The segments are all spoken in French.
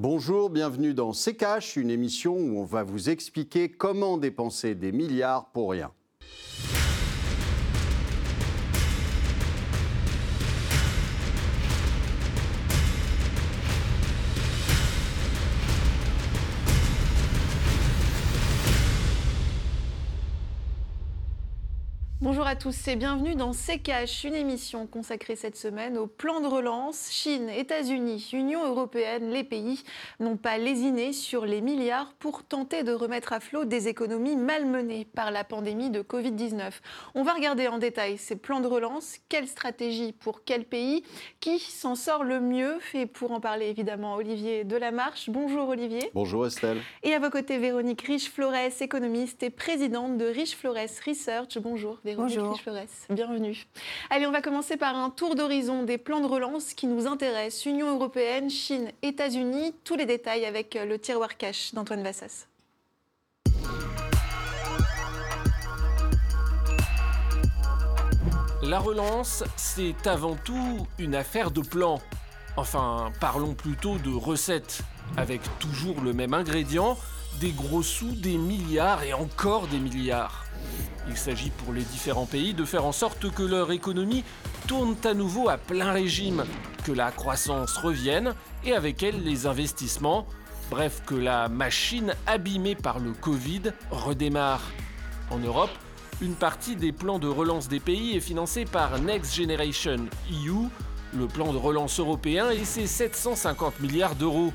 Bonjour, bienvenue dans C'est Cash, une émission où on va vous expliquer comment dépenser des milliards pour rien. À tous et bienvenue dans CKH, une émission consacrée cette semaine au plan de relance. Chine, États-Unis, Union européenne, les pays n'ont pas lésiné sur les milliards pour tenter de remettre à flot des économies malmenées par la pandémie de Covid-19. On va regarder en détail ces plans de relance, quelle stratégie pour quel pays, qui s'en sort le mieux? Et pour en parler évidemment, Olivier Delamarche. Bonjour Olivier. Bonjour Estelle. Et à vos côtés, Véronique Riche-Flores, économiste et présidente de Riche-Flores Research. Bonjour. Bonjour. Bienvenue. Allez, on va commencer par un tour d'horizon des plans de relance qui nous intéressent. Union européenne, Chine, États-Unis, tous les détails avec le tiroir cash d'Antoine Vassas. La relance, c'est avant tout une affaire de plan. Enfin, parlons plutôt de recettes, avec toujours le même ingrédient, des gros sous, des milliards et encore des milliards. Il s'agit pour les différents pays de faire en sorte que leur économie tourne à nouveau à plein régime, que la croissance revienne et avec elle les investissements, bref que la machine abîmée par le Covid redémarre. En Europe, une partie des plans de relance des pays est financée par Next Generation EU, le plan de relance européen et ses 750 milliards d'euros.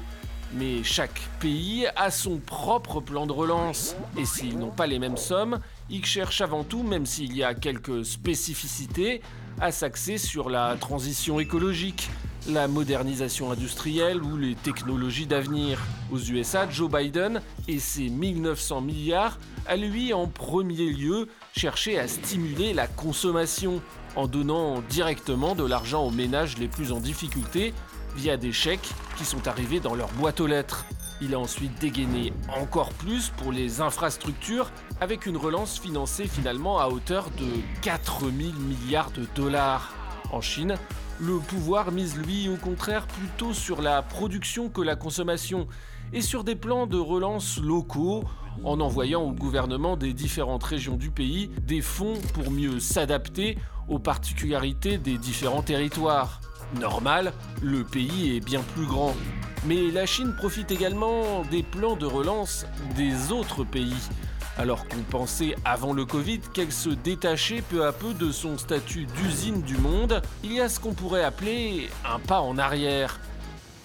Mais chaque pays a son propre plan de relance. Et s'ils n'ont pas les mêmes sommes, ils cherchent avant tout, même s'il y a quelques spécificités, à s'axer sur la transition écologique, la modernisation industrielle ou les technologies d'avenir. Aux USA, Joe Biden et ses 1900 milliards a lui en premier lieu cherché à stimuler la consommation en donnant directement de l'argent aux ménages les plus en difficulté via des chèques qui sont arrivés dans leur boîte aux lettres. Il a ensuite dégainé encore plus pour les infrastructures avec une relance financée finalement à hauteur de 4000 milliards de dollars. En Chine, le pouvoir mise lui au contraire plutôt sur la production que la consommation et sur des plans de relance locaux en envoyant au gouvernement des différentes régions du pays des fonds pour mieux s'adapter aux particularités des différents territoires. Normal, le pays est bien plus grand. Mais la Chine profite également des plans de relance des autres pays. Alors qu'on pensait avant le Covid qu'elle se détachait peu à peu de son statut d'usine du monde, il y a ce qu'on pourrait appeler un pas en arrière.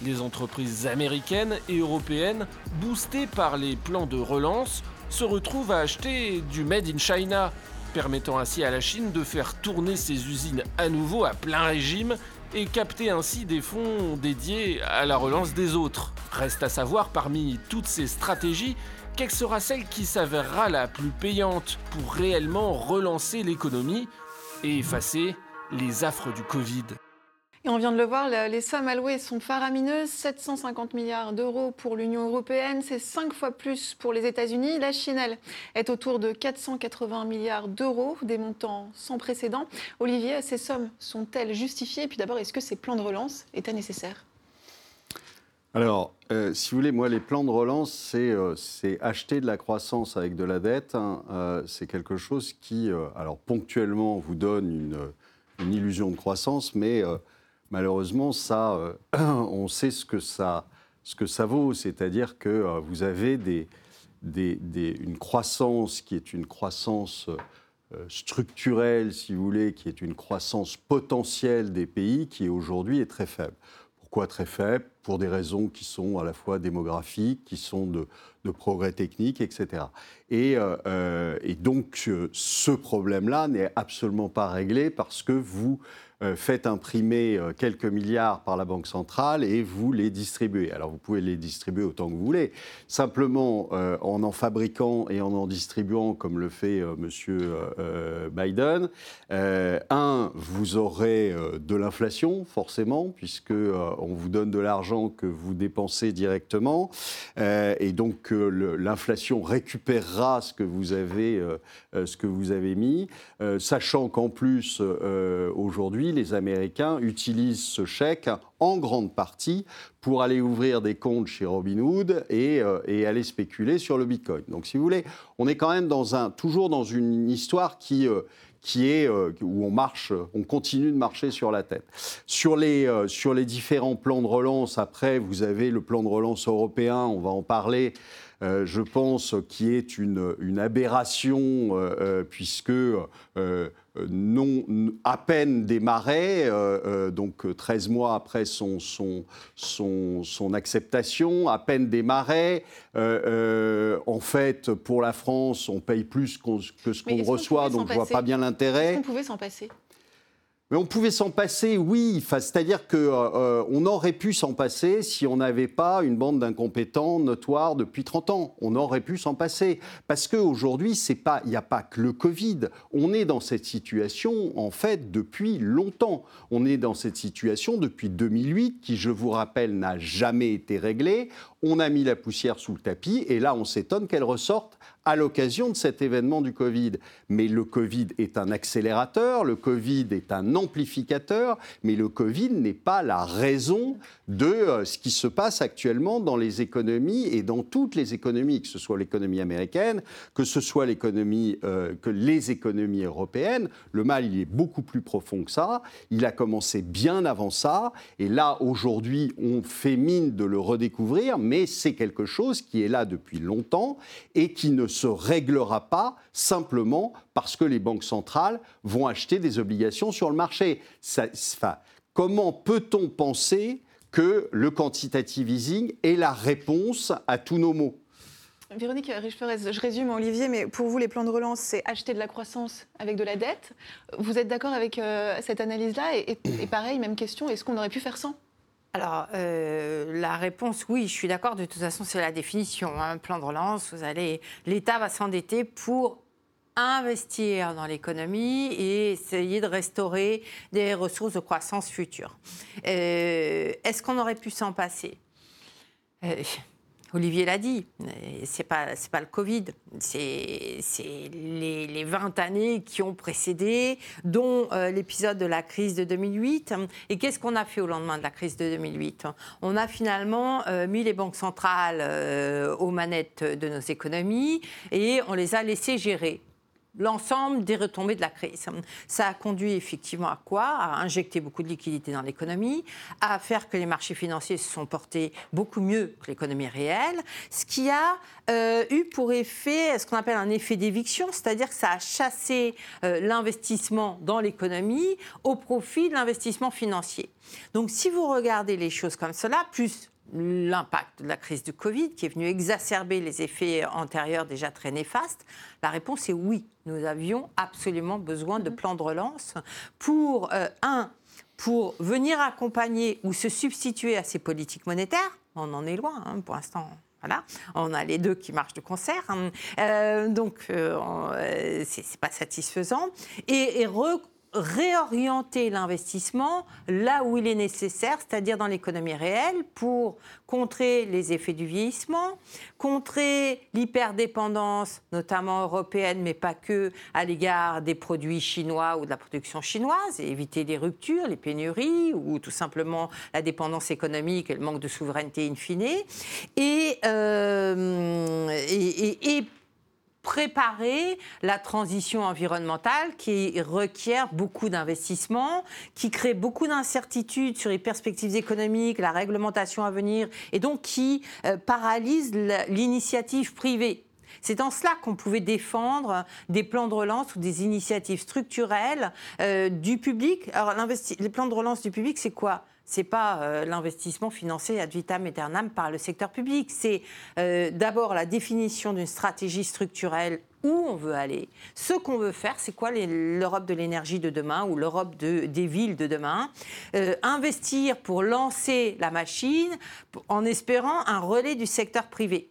Les entreprises américaines et européennes, boostées par les plans de relance, se retrouvent à acheter du Made in China, permettant ainsi à la Chine de faire tourner ses usines à nouveau à plein régime et capter ainsi des fonds dédiés à la relance des autres. Reste à savoir parmi toutes ces stratégies, quelle sera celle qui s'avérera la plus payante pour réellement relancer l'économie et effacer les affres du Covid. Et on vient de le voir, les sommes allouées sont faramineuses. 750 milliards d'euros pour l'Union européenne, c'est 5 fois plus pour les États-Unis. La Chine, elle, est autour de 480 milliards d'euros, des montants sans précédent. Olivier, ces sommes sont-elles justifiées? Et puis d'abord, est-ce que ces plans de relance étaient nécessaires alors, euh, si vous voulez, moi, les plans de relance, c'est euh, acheter de la croissance avec de la dette. Hein. Euh, c'est quelque chose qui, alors ponctuellement, vous donne une, une, illusion de croissance, mais malheureusement, euh, on sait ce que ça, vaut. C'est-à-dire que euh, vous avez une croissance qui est une croissance euh, structurelle, si vous voulez, qui est une croissance potentielle des pays qui aujourd'hui est très faible. Pourquoi très faible? Pour des raisons qui sont à la fois démographiques, qui sont de, progrès techniques, etc. Et, et donc ce problème-là n'est absolument pas réglé parce que vous euh, faites imprimer euh, quelques milliards par la Banque centrale et vous les distribuez. Alors vous pouvez les distribuer autant que vous voulez. Simplement, euh, en en fabriquant et en en distribuant, comme le fait Monsieur Biden, un, vous aurez de l'inflation, forcément, puisque on vous donne de l'argent que vous dépensez directement. et donc l'inflation récupérera ce que vous avez, ce que vous avez mis, sachant qu'en plus, aujourd'hui, les Américains utilisent ce chèque en grande partie pour aller ouvrir des comptes chez Robinhood et, euh, et, aller spéculer sur le Bitcoin. Donc, si vous voulez, on est quand même dans un, toujours dans une histoire qui, euh, qui est euh, où on marche, on continue de marcher sur la tête. Sur les, euh, sur les différents plans de relance, après, vous avez le plan de relance européen, on va en parler. Euh, je pense, qui est une, une aberration, puisque non, à peine démarré, donc 13 mois après son, son, son, son acceptation, à peine démarré. en fait, pour la France, on paye plus que ce qu'on reçoit, donc je ne vois pas bien l'intérêt. Est-ce qu'on pouvait s'en passer? Mais on pouvait s'en passer, oui. C'est-à-dire qu'on euh, on aurait pu s'en passer si on n'avait pas une bande d'incompétents notoire depuis 30 ans. On aurait pu s'en passer. Parce qu'aujourd'hui, il n'y a pas que le Covid. On est dans cette situation, en fait, depuis longtemps. On est dans cette situation depuis 2008, qui, je vous rappelle, n'a jamais été réglée. On a mis la poussière sous le tapis, et là, on s'étonne qu'elle ressorte à l'occasion de cet événement du Covid. Mais le Covid est un accélérateur, le Covid est un amplificateur, mais le Covid n'est pas la raison de euh, ce qui se passe actuellement dans les économies et dans toutes les économies, que ce soit l'économie américaine, que ce soit euh, les économies européennes. Le mal, il est beaucoup plus profond que ça. Il a commencé bien avant ça. Et là, aujourd'hui, on fait mine de le redécouvrir, mais c'est quelque chose qui est là depuis longtemps et qui ne se réglera pas simplement parce que les banques centrales vont acheter des obligations sur le marché. Comment peut-on penser que le quantitative easing est la réponse à tous nos maux? Véronique riche je résume Olivier, mais pour vous, les plans de relance, c'est acheter de la croissance avec de la dette. Vous êtes d'accord avec euh, cette analyse-là? Et, pareil, même question, est-ce qu'on aurait pu faire sans? Alors, euh, la réponse, oui, je suis d'accord. De toute façon, c'est la définition. Un hein. plan de relance, vous allez, l'État va s'endetter pour investir dans l'économie et essayer de restaurer des ressources de croissance futures. Euh, est-ce qu'on aurait pu s'en passer? Euh, Olivier l'a dit, c'est pas pas le Covid, c'est les, les, 20 années qui ont précédé, dont euh, l'épisode de la crise de 2008. Et qu'est-ce qu'on a fait au lendemain de la crise de 2008 On a finalement euh, mis les banques centrales euh, aux manettes de nos économies et on les a laissées gérer l'ensemble des retombées de la crise. Ça a conduit effectivement à quoi? À injecter beaucoup de liquidités dans l'économie, à faire que les marchés financiers se sont portés beaucoup mieux que l'économie réelle, ce qui a euh, eu pour effet ce qu'on appelle un effet d'éviction, c'est-à-dire que ça a chassé euh, l'investissement dans l'économie au profit de l'investissement financier. Donc si vous regardez les choses comme cela, plus l'impact de la crise du Covid qui est venu exacerber les effets antérieurs déjà très néfastes La réponse est oui. Nous avions absolument besoin de plans de relance pour, euh, un, pour venir accompagner ou se substituer à ces politiques monétaires. On en est loin hein, pour l'instant. Voilà, on a les deux qui marchent de concert, hein. euh, donc euh, c'est pas satisfaisant. Et, et réorienter l'investissement là où il est nécessaire, c'est-à-dire dans l'économie réelle, pour contrer les effets du vieillissement, contrer l'hyperdépendance, notamment européenne, mais pas que, à l'égard des produits chinois ou de la production chinoise, et éviter les ruptures, les pénuries, ou tout simplement la dépendance économique et le manque de souveraineté in fine, et, euh, et, préparer la transition environnementale qui requiert beaucoup d'investissements, qui crée beaucoup d'incertitudes sur les perspectives économiques, la réglementation à venir, et donc qui euh, paralyse l'initiative privée. C'est en cela qu'on pouvait défendre des plans de relance ou des initiatives structurelles euh, du public. Alors, les plans de relance du public, c'est quoi? C'est pas euh, l'investissement financé ad vitam aeternam par le secteur public. C'est euh, d'abord la définition d'une stratégie structurelle où on veut aller. Ce qu'on veut faire, c'est quoi l'Europe de l'énergie de demain ou l'Europe de, des villes de demain? Euh, Investir pour lancer la machine en espérant un relais du secteur privé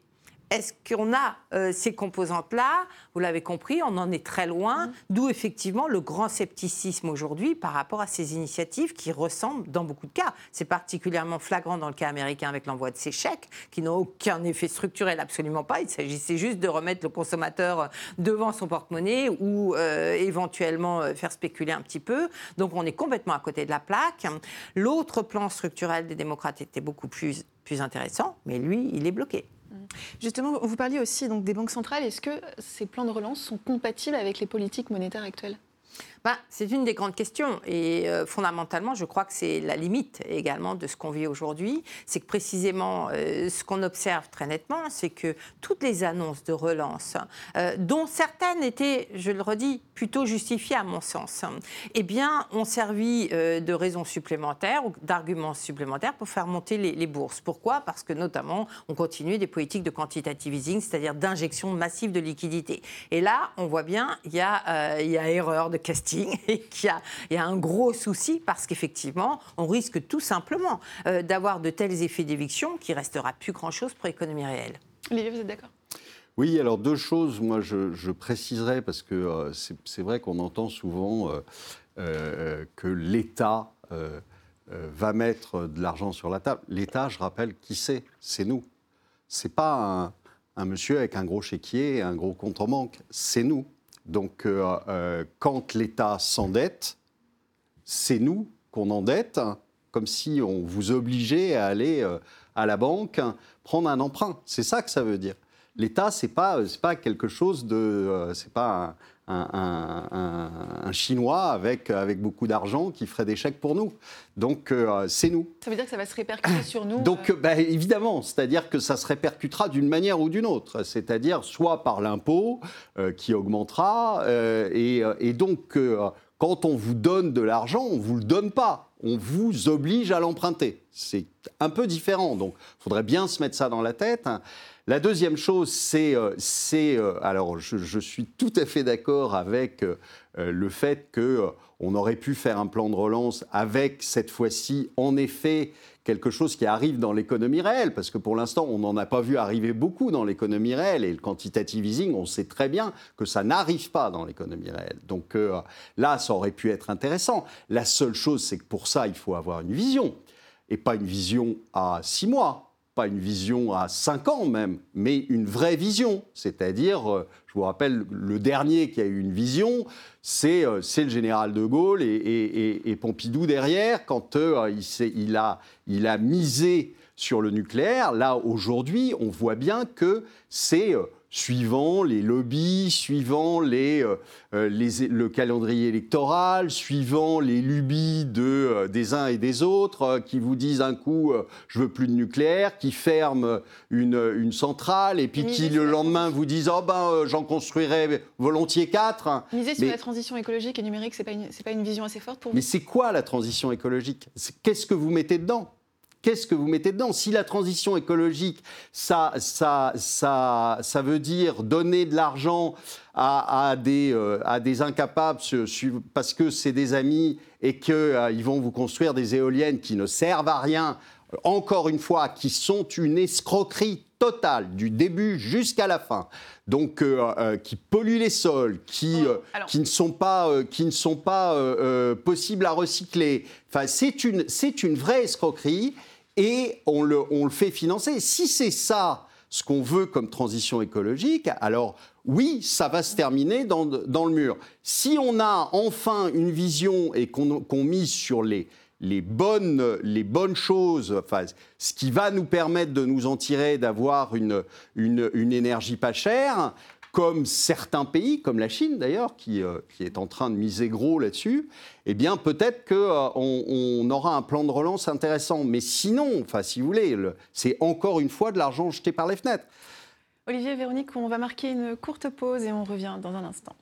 est-ce qu'on a euh, ces composantes-là? Vous l'avez compris, on en est très loin, d'où effectivement le grand scepticisme aujourd'hui par rapport à ces initiatives qui ressemblent dans beaucoup de cas. C'est particulièrement flagrant dans le cas américain avec l'envoi de ces chèques qui n'ont aucun effet structurel, absolument pas. Il s'agissait juste de remettre le consommateur devant son porte-monnaie ou euh, éventuellement euh, faire spéculer un petit peu. Donc on est complètement à côté de la plaque. L'autre plan structurel des démocrates était beaucoup plus, plus intéressant, mais lui, il est bloqué. Justement, vous parliez aussi des banques centrales. Est-ce que ces plans de relance sont compatibles avec les politiques monétaires actuelles? C'est une des grandes questions. Et euh, fondamentalement, je crois que c'est la limite également de ce qu'on vit aujourd'hui. C'est que précisément, euh, ce qu'on observe très nettement, c'est que toutes les annonces de relance, euh, dont certaines étaient, je le redis, plutôt justifiées à mon sens, eh bien, ont servi de raisons supplémentaires ou d'arguments supplémentaires pour faire monter les, bourses. Pourquoi? Parce que notamment, on continue des politiques de quantitative easing, c'est-à-dire d'injection massive de liquidités. Et là, on voit bien, y, il y a erreur de casting et qu'il y, y, a un gros souci parce qu'effectivement, on risque tout simplement euh, d'avoir de tels effets d'éviction qui restera plus grand-chose pour l'économie réelle. Olivier, vous êtes d'accord? Oui, alors deux choses, moi je, je préciserai, parce que euh, c'est vrai qu'on entend souvent euh, euh que l'État euh, va mettre de l'argent sur la table. L'État, je rappelle, qui c'est? C'est nous. C'est pas un, un, monsieur avec un gros chéquier et un gros compte en banque, c'est nous. Donc, euh, euh, quand l'État s'endette, c'est nous qu'on endette, comme si on vous obligeait à aller euh, à la banque prendre un emprunt. C'est ça que ça veut dire. L'État, c'est pas pas quelque chose de, c'est pas Chinois avec, avec beaucoup d'argent qui ferait des chèques pour nous. Donc, euh, c'est nous. Ça veut dire que ça va se répercuter sur nous Donc, euh bah, évidemment, c'est-à-dire que ça se répercutera d'une manière ou d'une autre. C'est-à-dire soit par l'impôt euh, qui augmentera, et, et, donc, quand on vous donne de l'argent, on ne vous le donne pas. On vous oblige à l'emprunter. C'est un peu différent. Donc, il faudrait bien se mettre ça dans la tête. La deuxième chose, c'est, euh, euh, alors je, suis tout à fait d'accord avec euh, le fait qu'on aurait pu faire un plan de relance avec cette fois-ci, en effet, quelque chose qui arrive dans l'économie réelle, parce que pour l'instant, on n'en a pas vu arriver beaucoup dans l'économie réelle, et le quantitative easing, on sait très bien que ça n'arrive pas dans l'économie réelle. Donc là, ça aurait pu être intéressant. La seule chose, c'est que pour ça, il faut avoir une vision, et pas une vision à six mois, pas une vision à 5 ans même, mais une vraie vision. C'est-à-dire, euh, je vous rappelle, le dernier qui a eu une vision, c'est euh, le général de Gaulle et, Pompidou derrière, quand euh, il, a, il a misé sur le nucléaire. Là, aujourd'hui, on voit bien que c'est suivant les lobbies, suivant les, euh, euh, le calendrier électoral, suivant les lubies de, euh, des uns et des autres, qui vous disent un coup je veux plus de nucléaire, qui ferment une, une centrale, et puis qui le lendemain vous disent oh ben j'en construirai volontiers quatre. Miser sur la transition écologique et numérique, c'est pas pas une vision assez forte pour vous? Mais c'est quoi la transition écologique? Qu'est-ce que vous mettez dedans? Qu'est-ce que vous mettez dedans? Si la transition écologique, ça, ça, ça, ça veut dire donner de l'argent à, des, euh, à des incapables parce que c'est des amis et qu'ils euh, vont vous construire des éoliennes qui ne servent à rien, encore une fois, qui sont une escroquerie totale du début jusqu'à la fin. Donc, euh, qui polluent les sols, qui, qui ne sont pas, qui ne sont pas possibles à recycler. Enfin, c'est une, c'est une vraie escroquerie et on le, on le fait financer. Si c'est ça ce qu'on veut comme transition écologique, alors oui, ça va se terminer dans, dans le mur. Si on a enfin une vision et qu'on mise sur les, les, bonnes, les bonnes choses, enfin, ce qui va nous permettre de nous en tirer, d'avoir une, une, énergie pas chère, comme certains pays, comme la Chine d'ailleurs, qui, euh, qui, est en train de miser gros là-dessus, eh bien peut-être qu'on euh, on aura un plan de relance intéressant. Mais sinon, enfin, si vous voulez, c'est encore une fois de l'argent jeté par les fenêtres. Olivier Véronique, on va marquer une courte pause et on revient dans un instant.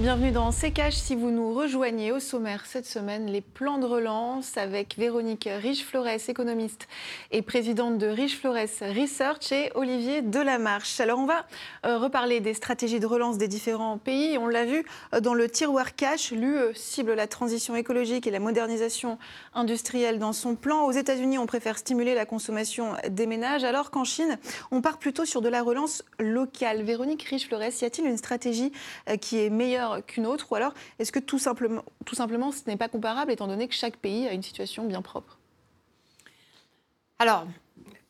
Bienvenue dans CKH. Si vous nous rejoignez au sommaire cette semaine, les plans de relance avec Véronique Riche-Flores, économiste et présidente de Riche-Flores Research, et Olivier Delamarche. Alors, on va euh, reparler des stratégies de relance des différents pays. On l'a vu euh, dans le tiroir cash. L'UE cible la transition écologique et la modernisation industrielle dans son plan. Aux États-Unis, on préfère stimuler la consommation des ménages, alors qu'en Chine, on part plutôt sur de la relance locale. Véronique Riche-Flores, y a-t-il une stratégie euh, qui est meilleure qu'une autre Ou alors, est-ce que tout simplement, tout simplement ce n'est pas comparable étant donné que chaque pays a une situation bien propre? Alors,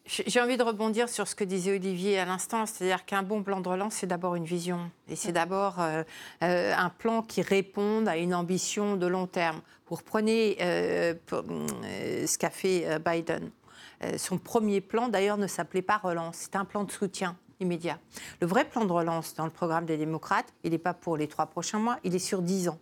j'ai envie de rebondir sur ce que disait Olivier à l'instant, c'est-à-dire qu'un bon plan de relance, c'est d'abord une vision. Et c'est d'abord euh, euh, un plan qui réponde à une ambition de long terme. Vous reprenez euh, ce qu'a fait Biden. son premier plan, d'ailleurs, ne s'appelait pas relance, c'était un plan de soutien Le vrai plan de relance dans le programme des démocrates, il n'est pas pour les trois prochains mois, il est sur dix ans.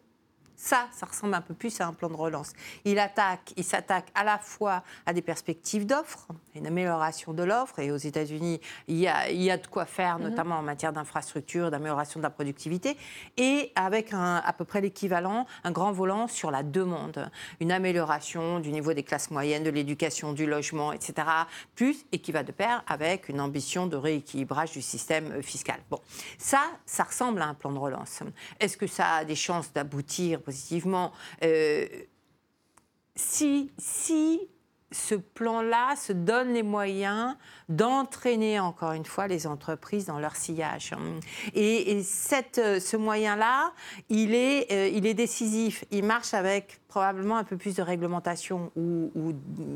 Ça, ça ressemble un peu plus à un plan de relance. Il attaque, il s'attaque à la fois à des perspectives d'offres, une amélioration de l'offre, et aux États-Unis, il, y a, il y a de quoi faire, mhm. notamment en matière d'infrastructure, d'amélioration de la productivité, et avec un, à peu près l'équivalent, un grand volant sur la demande, une amélioration du niveau des classes moyennes, de l'éducation, du logement, etc., plus, et qui va de pair avec une ambition de rééquilibrage du système fiscal. Bon, ça, ça ressemble à un plan de relance. Est-ce que ça a des chances d'aboutir positivement. Euh, si, si ce plan-là se donne les moyens d'entraîner encore une fois les entreprises dans leur sillage. Et, cette, ce moyen-là, il euh, il est décisif. Il marche avec probablement un peu plus de réglementation ou,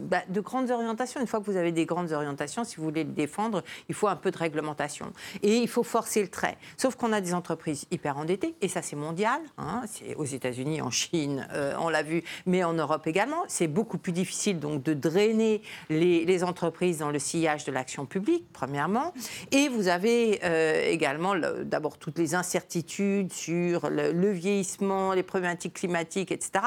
bah, de grandes orientations. Une fois que vous avez des grandes orientations, si vous voulez les défendre, il faut un peu de réglementation. Et il faut forcer le trait. Sauf qu'on a des entreprises hyper endettées, et ça c'est mondial. Hein. c'est aux États-Unis, en Chine, euh, on l'a vu, mais en Europe également. C'est beaucoup plus difficile donc de drainer les, entreprises dans le sillage de l'action publique, premièrement. Et vous avez euh, également d'abord toutes les incertitudes sur le, le vieillissement, les problématiques climatiques, etc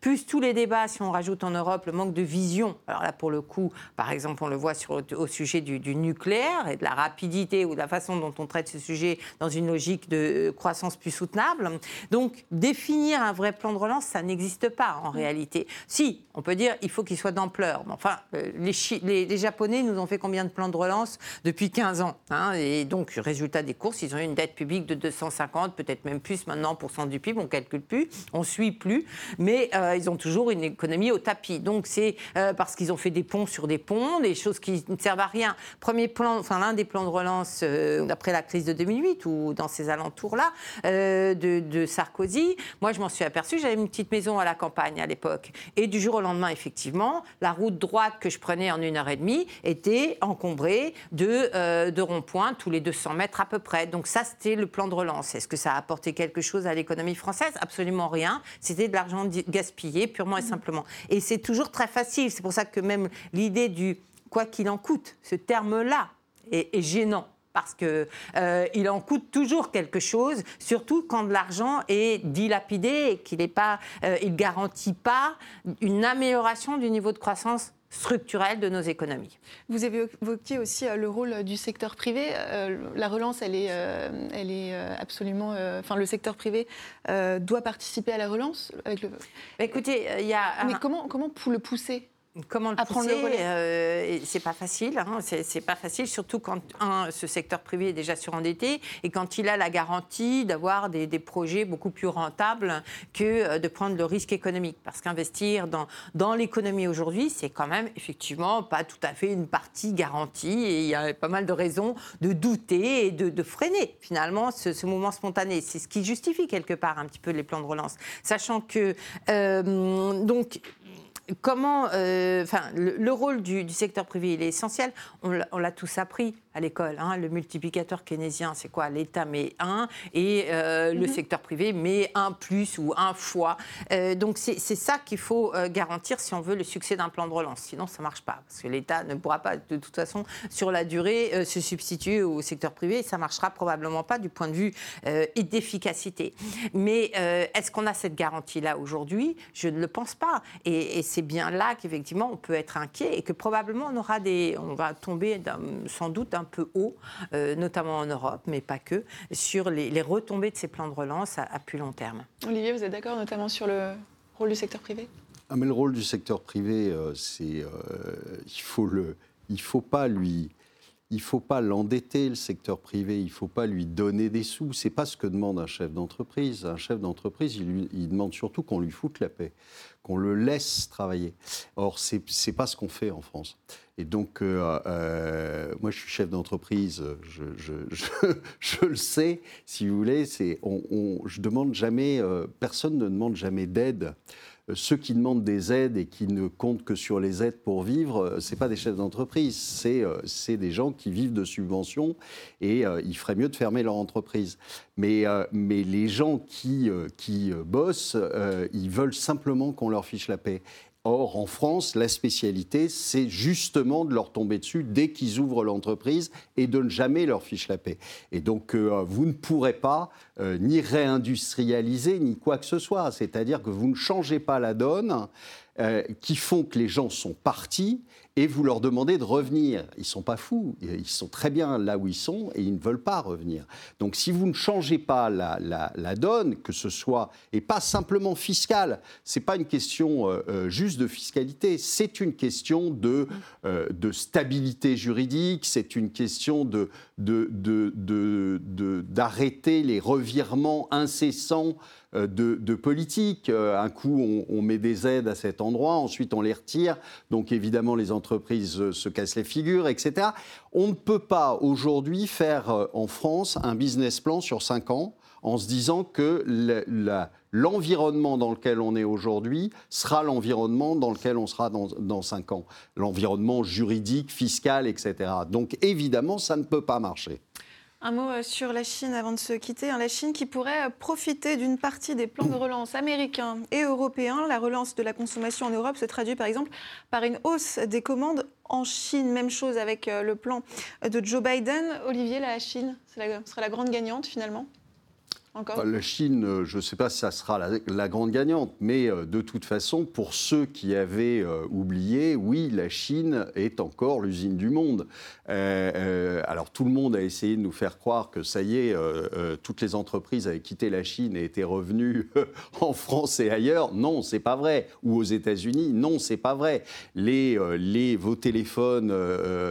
plus tous les débats, si on rajoute en Europe le manque de vision. Alors là, pour le coup, par exemple, on le voit sur, au sujet du, nucléaire et de la rapidité ou de la façon dont on traite ce sujet dans une logique de croissance plus soutenable. Donc, définir un vrai plan de relance, ça n'existe pas en réalité. Si, on peut dire il faut qu'il soit d'ampleur. enfin, euh, les, les, Japonais nous ont fait combien de plans de relance depuis 15 ans hein, Et donc, résultat des courses, ils ont une dette publique de 250, peut-être même plus maintenant, pour cent du PIB, on ne calcule plus, on ne suit plus. Mais euh, ils ont toujours une économie au tapis. Donc c'est euh, parce qu'ils ont fait des ponts sur des ponts, des choses qui ne servent à rien. Premier plan, enfin l'un des plans de relance euh, après la crise de 2008 ou dans ces alentours-là de, Sarkozy, moi je m'en suis aperçu, j'avais une petite maison à la campagne à l'époque. Et du jour au lendemain, effectivement, la route droite que je prenais en une heure et demie était encombrée de, de ronds-points tous les 200 mètres à peu près. Donc ça, c'était le plan de relance. Est-ce que ça a apporté quelque chose à l'économie française? Absolument rien. C'était de l'argent gaspiller purement et mm. simplement. Et c'est toujours très facile. C'est pour ça que même l'idée du quoi qu'il en coûte, ce terme-là est, gênant parce qu'il euh, il en coûte toujours quelque chose, surtout quand de l'argent est dilapidé et qu'il ne euh, garantit pas une amélioration du niveau de croissance structurelle de nos économies. Vous évoquiez aussi euh, le rôle du secteur privé. Euh, la relance, elle est, euh, elle est absolument. Enfin, le secteur privé doit participer à la relance avec le. Écoutez, il y a. Mais comment, comment le pousser? Comment le pousser euh, C'est pas facile. Hein, c'est pas facile, surtout quand un, ce secteur privé est déjà surendetté et quand il a la garantie d'avoir des, projets beaucoup plus rentables que euh, de prendre le risque économique. Parce qu'investir dans, dans l'économie aujourd'hui, c'est quand même effectivement pas tout à fait une partie garantie et il y a pas mal de raisons de douter et de, freiner finalement ce, mouvement spontané. C'est ce qui justifie quelque part un petit peu les plans de relance, sachant que euh, donc comment, euh, enfin, le, rôle du, secteur privé, il est essentiel. On l'a tous appris à l'école. Hein. Le multiplicateur keynésien, c'est quoi? L'État met 1 et euh, le mhm. secteur privé met 1 plus ou 1 fois. Euh, donc c'est ça qu'il faut garantir si on veut le succès d'un plan de relance. Sinon, ça ne marche pas. Parce que l'État ne pourra pas, de toute façon, sur la durée, se substituer au secteur privé. Et ça ne marchera probablement pas du point de vue d'efficacité. Mais est-ce qu'on a cette garantie-là aujourd'hui? Je ne le pense pas. Et, et c'est bien là qu'effectivement on peut être inquiet et que probablement on aura des, on va tomber sans doute un peu haut, euh, notamment en Europe, mais pas que, sur les, retombées de ces plans de relance à, plus long terme. Olivier, vous êtes d'accord notamment sur le rôle du secteur privé? Ah, mais le rôle du secteur privé, euh, c'est euh, il faut le, il faut pas lui il ne faut pas l'endetter, le secteur privé, il ne faut pas lui donner des sous. Ce n'est pas ce que demande un chef d'entreprise. Un chef d'entreprise, il, demande surtout qu'on lui foute la paix, qu'on le laisse travailler. Or, ce n'est pas ce qu'on fait en France. Et donc, euh, euh, moi, je suis chef d'entreprise, je, le sais, si vous voulez, on, on, je demande jamais, euh, personne ne demande jamais d'aide ceux qui demandent des aides et qui ne comptent que sur les aides pour vivre, euh, ce pas des chefs d'entreprise, euh, c'est des gens qui vivent de subventions et il ferait mieux de fermer leur entreprise. Mais, les gens qui bossent, ils veulent simplement qu'on leur fiche la paix. Or, en France, la spécialité, c'est justement de leur tomber dessus dès qu'ils ouvrent l'entreprise et de ne jamais leur fiche la paix. Et donc, euh, vous ne pourrez pas euh, ni réindustrialiser, ni quoi que ce soit. C'est-à-dire que vous ne changez pas la donne euh, qui font que les gens sont partis et vous leur demandez de revenir. Ils ne sont pas fous, ils sont très bien là où ils sont et ils ne veulent pas revenir. Donc si vous ne changez pas la, donne, que ce soit, et pas simplement fiscale, ce n'est pas une question euh, euh, juste de fiscalité, c'est une question de, euh, de stabilité juridique, c'est une question de, d'arrêter de, les revirements incessants de, politique. Un coup, on, met des aides à cet endroit, ensuite on les retire. Donc évidemment, les entreprises euh, se cassent les figures, etc. On ne peut pas aujourd'hui faire en France un business plan sur cinq ans en se disant que l'environnement dans lequel on est aujourd'hui sera l'environnement dans lequel on sera dans, dans cinq ans. L'environnement juridique, fiscal, etc. Donc évidemment, ça ne peut pas marcher. Un mot euh, sur la Chine avant de se quitter. Hein. La Chine qui pourrait profiter d'une partie des plans de relance américains et européens. La relance de la consommation en Europe se traduit par exemple par une hausse des commandes en Chine. Même chose avec euh, le plan de Joe Biden. Olivier, la Chine sera la grande gagnante finalement? La Chine, euh, je ne sais pas si ça sera la, grande gagnante, mais euh, de toute façon, pour ceux qui avaient euh, oublié, oui, la Chine est encore l'usine du monde. alors tout le monde a essayé de nous faire croire que ça y est, toutes les entreprises avaient quitté la Chine et étaient revenues en France et ailleurs. Non, c'est pas vrai. Ou aux États-Unis. Non, c'est pas vrai. Les, les, vos téléphones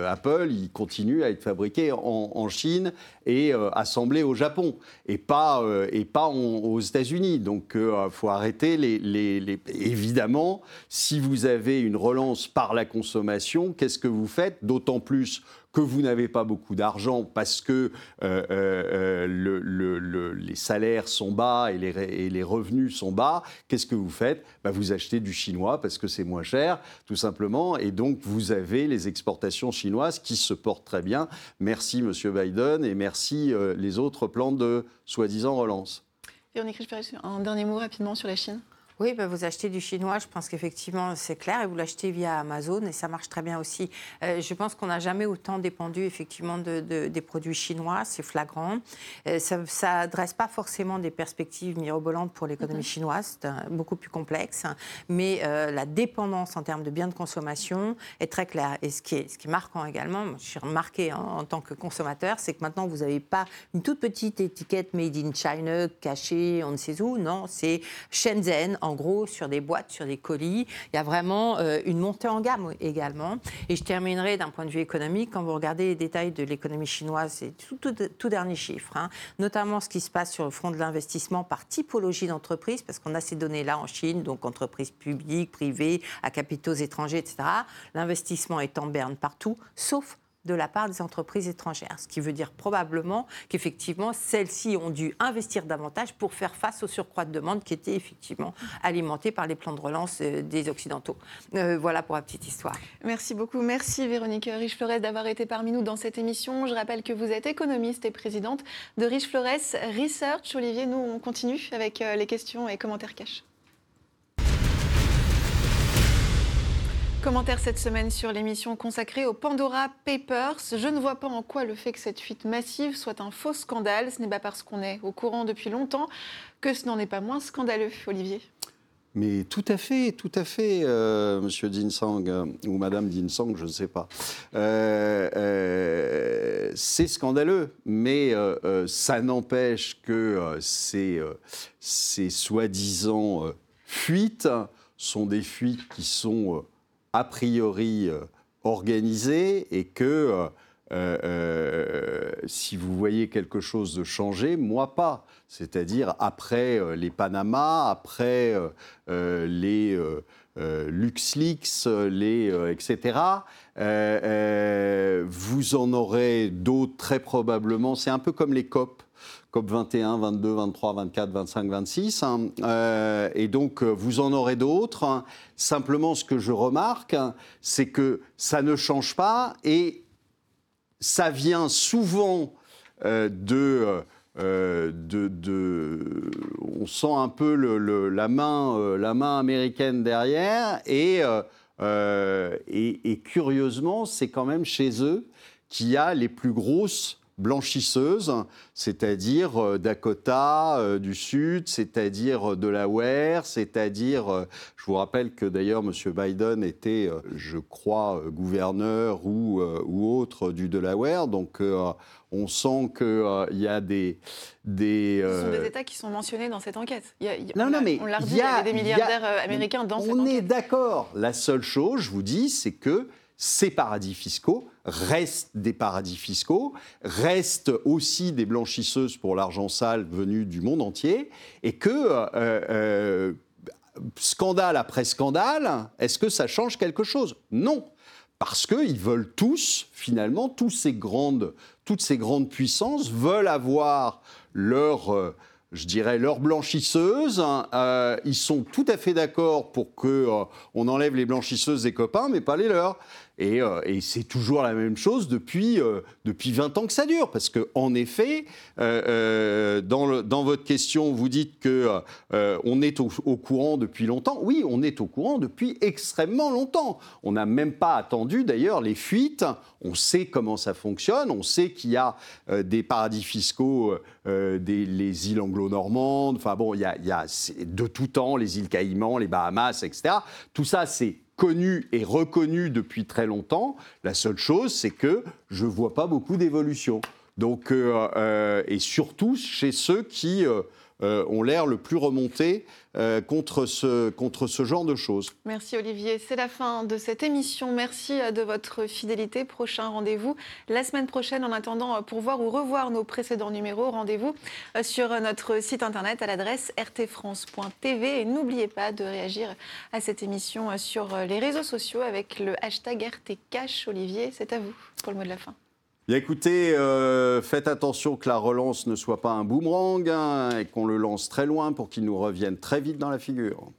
Apple, ils continuent à être fabriqués en, en Chine et assemblés au Japon. Et pas euh, et pas aux États-Unis. Donc, il euh, faut arrêter les, Évidemment, si vous avez une relance par la consommation, qu'est-ce que vous faites? D'autant plus que vous n'avez pas beaucoup d'argent parce que euh, euh, le, les salaires sont bas et les, et revenus sont bas, qu'est-ce que vous faites? Bah, Vous achetez du chinois parce que c'est moins cher, tout simplement. Et donc, vous avez les exportations chinoises qui se portent très bien. Merci, Monsieur Biden, et merci euh, les autres plans de soi-disant relance. Véronique un dernier mot rapidement sur la Chine oui, bah, vous achetez du chinois, je pense qu'effectivement c'est clair, et vous l'achetez via Amazon, et ça marche très bien aussi. Euh, je pense qu'on n'a jamais autant dépendu effectivement de, des produits chinois, c'est flagrant. Euh, ça n'adresse pas forcément des perspectives mirobolantes pour l'économie mhm. chinoise, c'est beaucoup plus complexe, mais euh, la dépendance en termes de biens de consommation est très claire. Et ce qui est, ce qui est marquant également, je suis remarqué en, en tant que consommateur, c'est que maintenant vous n'avez pas une toute petite étiquette Made in China cachée on ne sait où, non, c'est Shenzhen en gros sur des boîtes, sur des colis. Il y a vraiment euh, une montée en gamme également. Et je terminerai d'un point de vue économique, quand vous regardez les détails de l'économie chinoise, c'est tout, tout, dernier chiffre, hein. notamment ce qui se passe sur le front de l'investissement par typologie d'entreprise, parce qu'on a ces données-là en Chine, donc entreprises publiques, privées, à capitaux étrangers, etc. L'investissement est en berne partout, sauf de la part des entreprises étrangères. Ce qui veut dire probablement qu'effectivement, celles-ci ont dû investir davantage pour faire face au surcroît de demande qui était effectivement alimenté par les plans de relance euh, des Occidentaux. Euh, voilà pour la petite histoire. Merci beaucoup. Merci Véronique Riche-Flores d'avoir été parmi nous dans cette émission. Je rappelle que vous êtes économiste et présidente de Riche-Flores Research. Olivier, nous, on continue avec euh, les questions et commentaires cash. Commentaire cette semaine sur l'émission consacrée aux Pandora Papers. Je ne vois pas en quoi le fait que cette fuite massive soit un faux scandale. Ce n'est pas parce qu'on est au courant depuis longtemps que ce n'en est pas moins scandaleux, Olivier. Mais tout à fait, tout à fait, euh, Monsieur Dinsang euh, ou Madame Dinsang, je ne sais pas. Euh, euh, c'est scandaleux, mais ça n'empêche que ces, soi-disant fuites sont des fuites qui sont a priori euh, organisées et que euh, euh, si vous voyez quelque chose de changer, moi pas. C'est-à-dire après les Panama, après les LuxLeaks, les, etc. vous en aurez d'autres très probablement. C'est un peu comme les COP. COP 21, 22, 23, 24, 25, 26. hein. Euh, et donc, euh, vous en aurez d'autres. hein. Simplement, ce que je remarque, hein, c'est que ça ne change pas et ça vient souvent euh, de, euh, de, On sent un peu la, main, la main américaine derrière. Et, et curieusement, c'est quand même chez eux qu'il y a les plus grosses blanchisseuses, c'est-à-dire euh, Dakota euh, du Sud, c'est-à-dire euh, Delaware, c'est-à-dire, euh, je vous rappelle que d'ailleurs M. Biden était, euh, je crois, euh, gouverneur ou, euh, ou autre du Delaware, donc euh, on sent qu'il y a des... des Ce sont euh, des États qui sont mentionnés dans cette enquête. Y a- y non, on non, mais on l'a redit, il y a- des a- milliardaires euh, américains dans cette On est enquête. d'accord. La seule chose, je vous dis, c'est que ces paradis fiscaux restent des paradis fiscaux, restent aussi des blanchisseuses pour l'argent sale venu du monde entier, et que euh, euh, scandale après scandale, est-ce que ça change quelque chose? Non. Parce qu'ils veulent tous, finalement, tous ces grandes, toutes ces grandes puissances veulent avoir leur, euh, je dirais, leur blanchisseuse. hein. Ils sont tout à fait d'accord pour que euh, on enlève les blanchisseuses des copains, mais pas les leurs. Et, euh, et c'est toujours la même chose depuis, euh, depuis 20 ans que ça dure. Parce qu'en effet, euh, dans, votre question, vous dites que euh, on est au, courant depuis longtemps. Oui, on est au courant depuis extrêmement longtemps. On n'a même pas attendu d'ailleurs les fuites. On sait comment ça fonctionne. On sait qu'il y a des paradis fiscaux, des, les îles anglo-normandes. Enfin bon, il y a, de tout temps les îles Caïmans, les Bahamas, etc. Tout ça, c'est connu et reconnu depuis très longtemps. La seule chose, c'est que je ne vois pas beaucoup d'évolution. Donc, euh, euh, et surtout chez ceux qui euh, ont l'air le plus remontés euh, contre, ce, contre ce genre de choses. Merci Olivier. C'est la fin de cette émission. Merci euh, de votre fidélité. Prochain rendez-vous la semaine prochaine. En attendant, euh, pour voir ou revoir nos précédents numéros, rendez-vous sur notre site internet à l'adresse rtfrance.tv. Et n'oubliez pas de réagir à cette émission sur les réseaux sociaux avec le hashtag RTCash. Olivier, c'est à vous pour le mot de la fin. Écoutez, euh, faites attention que la relance ne soit pas un boomerang hein, et qu'on le lance très loin pour qu'il nous revienne très vite dans la figure.